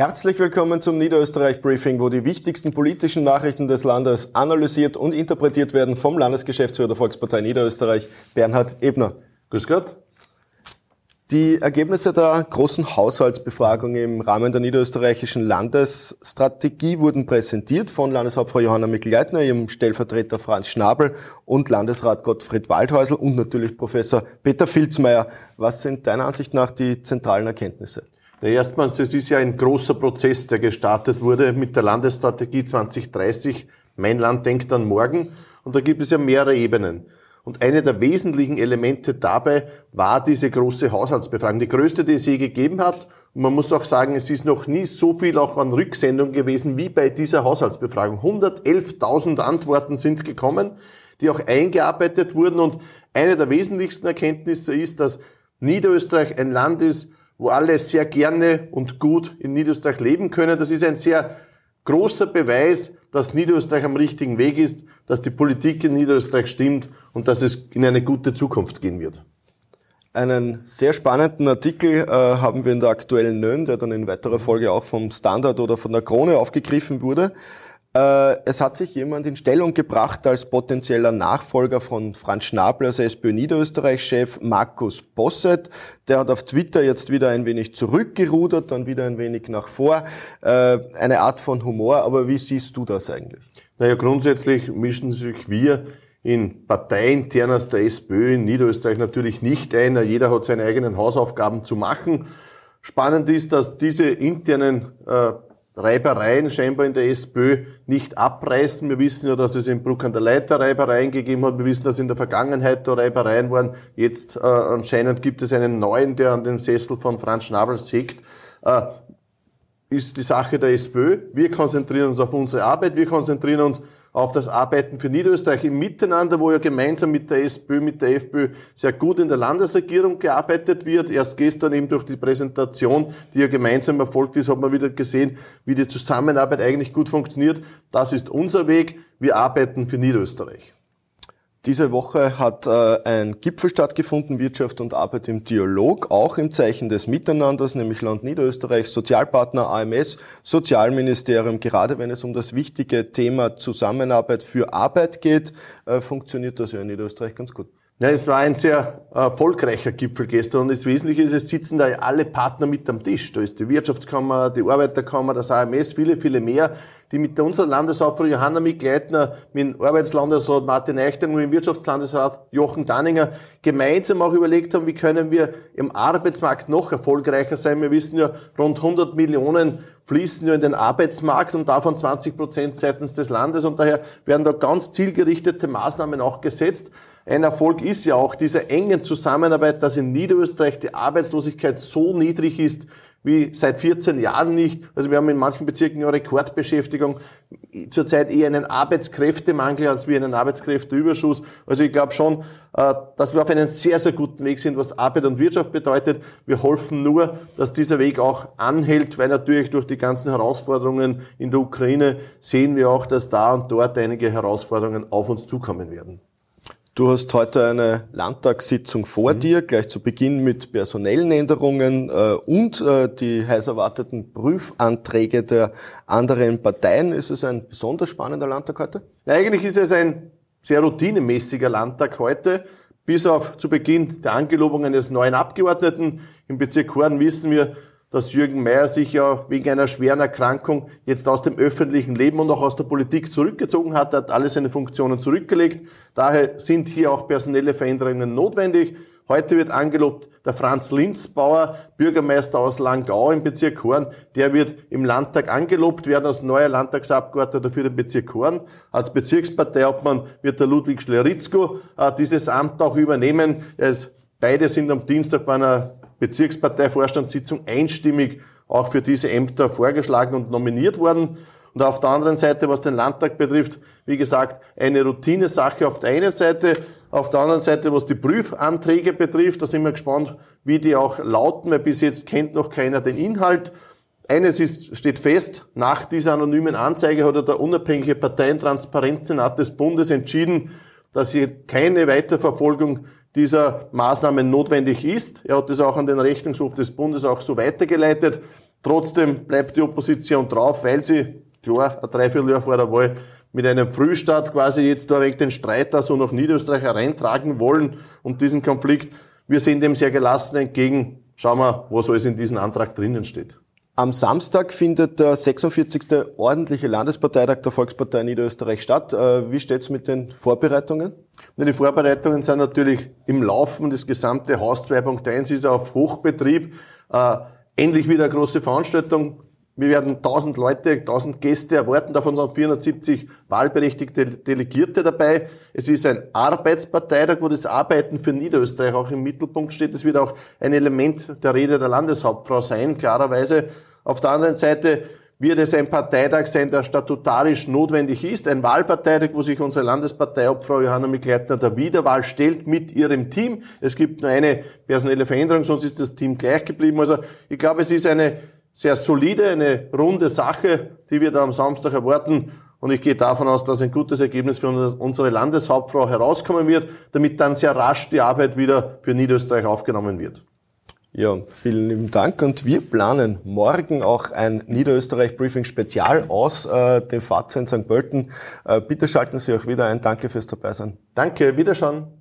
Herzlich willkommen zum Niederösterreich Briefing, wo die wichtigsten politischen Nachrichten des Landes analysiert und interpretiert werden vom Landesgeschäftsführer der Volkspartei Niederösterreich, Bernhard Ebner. Grüß Gott. Die Ergebnisse der großen Haushaltsbefragung im Rahmen der niederösterreichischen Landesstrategie wurden präsentiert von Landeshauptfrau Johanna Mikl-Leitner, ihrem Stellvertreter Franz Schnabel und Landesrat Gottfried Waldhäusl und natürlich Professor Peter Filzmeier. Was sind deiner Ansicht nach die zentralen Erkenntnisse? Erstmals, es ist ja ein großer Prozess, der gestartet wurde mit der Landesstrategie 2030. Mein Land denkt an morgen. Und da gibt es ja mehrere Ebenen. Und eine der wesentlichen Elemente dabei war diese große Haushaltsbefragung, die größte, die es je gegeben hat. Und man muss auch sagen, es ist noch nie so viel auch an Rücksendung gewesen wie bei dieser Haushaltsbefragung. 111.000 Antworten sind gekommen, die auch eingearbeitet wurden. Und eine der wesentlichsten Erkenntnisse ist, dass Niederösterreich ein Land ist, wo alle sehr gerne und gut in Niederösterreich leben können. Das ist ein sehr großer Beweis, dass Niederösterreich am richtigen Weg ist, dass die Politik in Niederösterreich stimmt und dass es in eine gute Zukunft gehen wird. Einen sehr spannenden Artikel äh, haben wir in der aktuellen Nön, der dann in weiterer Folge auch vom Standard oder von der Krone aufgegriffen wurde. Äh, es hat sich jemand in Stellung gebracht als potenzieller Nachfolger von Franz Schnabel als SPÖ Niederösterreich-Chef Markus Bosset. Der hat auf Twitter jetzt wieder ein wenig zurückgerudert, dann wieder ein wenig nach vor. Äh, eine Art von Humor, aber wie siehst du das eigentlich? Naja, grundsätzlich mischen sich wir in parteiinternes der SPÖ in Niederösterreich natürlich nicht ein. Jeder hat seine eigenen Hausaufgaben zu machen. Spannend ist, dass diese internen äh, Reibereien scheinbar in der SPÖ nicht abreißen. Wir wissen ja, dass es in Bruck an der Leiter Reibereien gegeben hat. Wir wissen, dass in der Vergangenheit da Reibereien waren. Jetzt äh, anscheinend gibt es einen neuen, der an dem Sessel von Franz Schnabel sägt. Äh, ist die Sache der SPÖ. Wir konzentrieren uns auf unsere Arbeit. Wir konzentrieren uns auf das Arbeiten für Niederösterreich im Miteinander, wo ja gemeinsam mit der SPÖ, mit der FPÖ sehr gut in der Landesregierung gearbeitet wird. Erst gestern eben durch die Präsentation, die ja gemeinsam erfolgt ist, hat man wieder gesehen, wie die Zusammenarbeit eigentlich gut funktioniert. Das ist unser Weg. Wir arbeiten für Niederösterreich. Diese Woche hat äh, ein Gipfel stattgefunden, Wirtschaft und Arbeit im Dialog, auch im Zeichen des Miteinanders, nämlich Land Niederösterreich, Sozialpartner AMS, Sozialministerium. Gerade wenn es um das wichtige Thema Zusammenarbeit für Arbeit geht, äh, funktioniert das ja in Niederösterreich ganz gut. Ja, es war ein sehr erfolgreicher Gipfel gestern und das Wesentliche ist, es sitzen da alle Partner mit am Tisch. Da ist die Wirtschaftskammer, die Arbeiterkammer, das AMS, viele, viele mehr, die mit unserer Landeshauptfrau Johanna Mikleitner, mit dem Arbeitslandesrat Martin Eichtung und dem Wirtschaftslandesrat Jochen Danninger gemeinsam auch überlegt haben, wie können wir im Arbeitsmarkt noch erfolgreicher sein. Wir wissen ja, rund 100 Millionen fließen ja in den Arbeitsmarkt und davon 20 Prozent seitens des Landes und daher werden da ganz zielgerichtete Maßnahmen auch gesetzt. Ein Erfolg ist ja auch diese engen Zusammenarbeit, dass in Niederösterreich die Arbeitslosigkeit so niedrig ist wie seit 14 Jahren nicht. Also wir haben in manchen Bezirken eine Rekordbeschäftigung, zurzeit eher einen Arbeitskräftemangel als wie einen Arbeitskräfteüberschuss. Also ich glaube schon, äh, dass wir auf einem sehr, sehr guten Weg sind, was Arbeit und Wirtschaft bedeutet. Wir hoffen nur, dass dieser Weg auch anhält, weil natürlich durch die ganzen Herausforderungen in der Ukraine sehen wir auch, dass da und dort einige Herausforderungen auf uns zukommen werden. Du hast heute eine Landtagssitzung vor mhm. dir, gleich zu Beginn mit personellen Änderungen äh, und äh, die heiß erwarteten Prüfanträge der anderen Parteien. Ist es ein besonders spannender Landtag heute? Ja, eigentlich ist es ein sehr routinemäßiger Landtag heute. Bis auf zu Beginn der Angelobungen des neuen Abgeordneten im Bezirk Horn wissen wir, dass Jürgen Mayer sich ja wegen einer schweren Erkrankung jetzt aus dem öffentlichen Leben und auch aus der Politik zurückgezogen hat. Er hat alle seine Funktionen zurückgelegt. Daher sind hier auch personelle Veränderungen notwendig. Heute wird angelobt der Franz Linzbauer, Bürgermeister aus Langau im Bezirk Horn. Der wird im Landtag angelobt werden als neuer Landtagsabgeordneter für den Bezirk Horn. Als Bezirksparteiobmann wird der Ludwig Schleritzko äh, dieses Amt auch übernehmen. Beide sind am Dienstag bei einer Bezirksparteivorstandssitzung einstimmig auch für diese Ämter vorgeschlagen und nominiert worden. Und auf der anderen Seite, was den Landtag betrifft, wie gesagt, eine Routinesache auf der einen Seite. Auf der anderen Seite, was die Prüfanträge betrifft, da sind wir gespannt, wie die auch lauten, weil bis jetzt kennt noch keiner den Inhalt. Eines ist, steht fest, nach dieser anonymen Anzeige hat der unabhängige Parteientransparenzsenat des Bundes entschieden, dass hier keine Weiterverfolgung dieser Maßnahmen notwendig ist. Er hat das auch an den Rechnungshof des Bundes auch so weitergeleitet. Trotzdem bleibt die Opposition drauf, weil sie, klar, ein Dreivierteljahr vor der Wahl mit einem Frühstart quasi jetzt da wegen den Streit da so nach Niederösterreich hereintragen wollen und diesen Konflikt. Wir sehen dem sehr gelassen entgegen. Schauen wir, was alles in diesem Antrag drinnen steht. Am Samstag findet der 46. ordentliche Landesparteitag der Volkspartei Niederösterreich statt. Äh, wie steht's mit den Vorbereitungen? Die Vorbereitungen sind natürlich im Laufen. Das gesamte Haus 2.1 ist auf Hochbetrieb. Äh, endlich wieder eine große Veranstaltung. Wir werden 1000 Leute, 1000 Gäste erwarten, davon sind 470 wahlberechtigte Delegierte dabei. Es ist ein Arbeitsparteitag, wo das Arbeiten für Niederösterreich auch im Mittelpunkt steht. Es wird auch ein Element der Rede der Landeshauptfrau sein, klarerweise. Auf der anderen Seite wird es ein Parteitag sein, der statutarisch notwendig ist. Ein Wahlparteitag, wo sich unsere Landesparteiobfrau Johanna Mikleitner der Wiederwahl stellt mit ihrem Team. Es gibt nur eine personelle Veränderung, sonst ist das Team gleich geblieben. Also ich glaube, es ist eine sehr solide, eine runde Sache, die wir da am Samstag erwarten. Und ich gehe davon aus, dass ein gutes Ergebnis für unsere Landeshauptfrau herauskommen wird, damit dann sehr rasch die Arbeit wieder für Niederösterreich aufgenommen wird. Ja, vielen lieben Dank und wir planen morgen auch ein Niederösterreich-Briefing-Spezial aus äh, dem FATS in St. Pölten. Äh, bitte schalten Sie auch wieder ein. Danke fürs Dabeisein. Danke, Wiederschauen.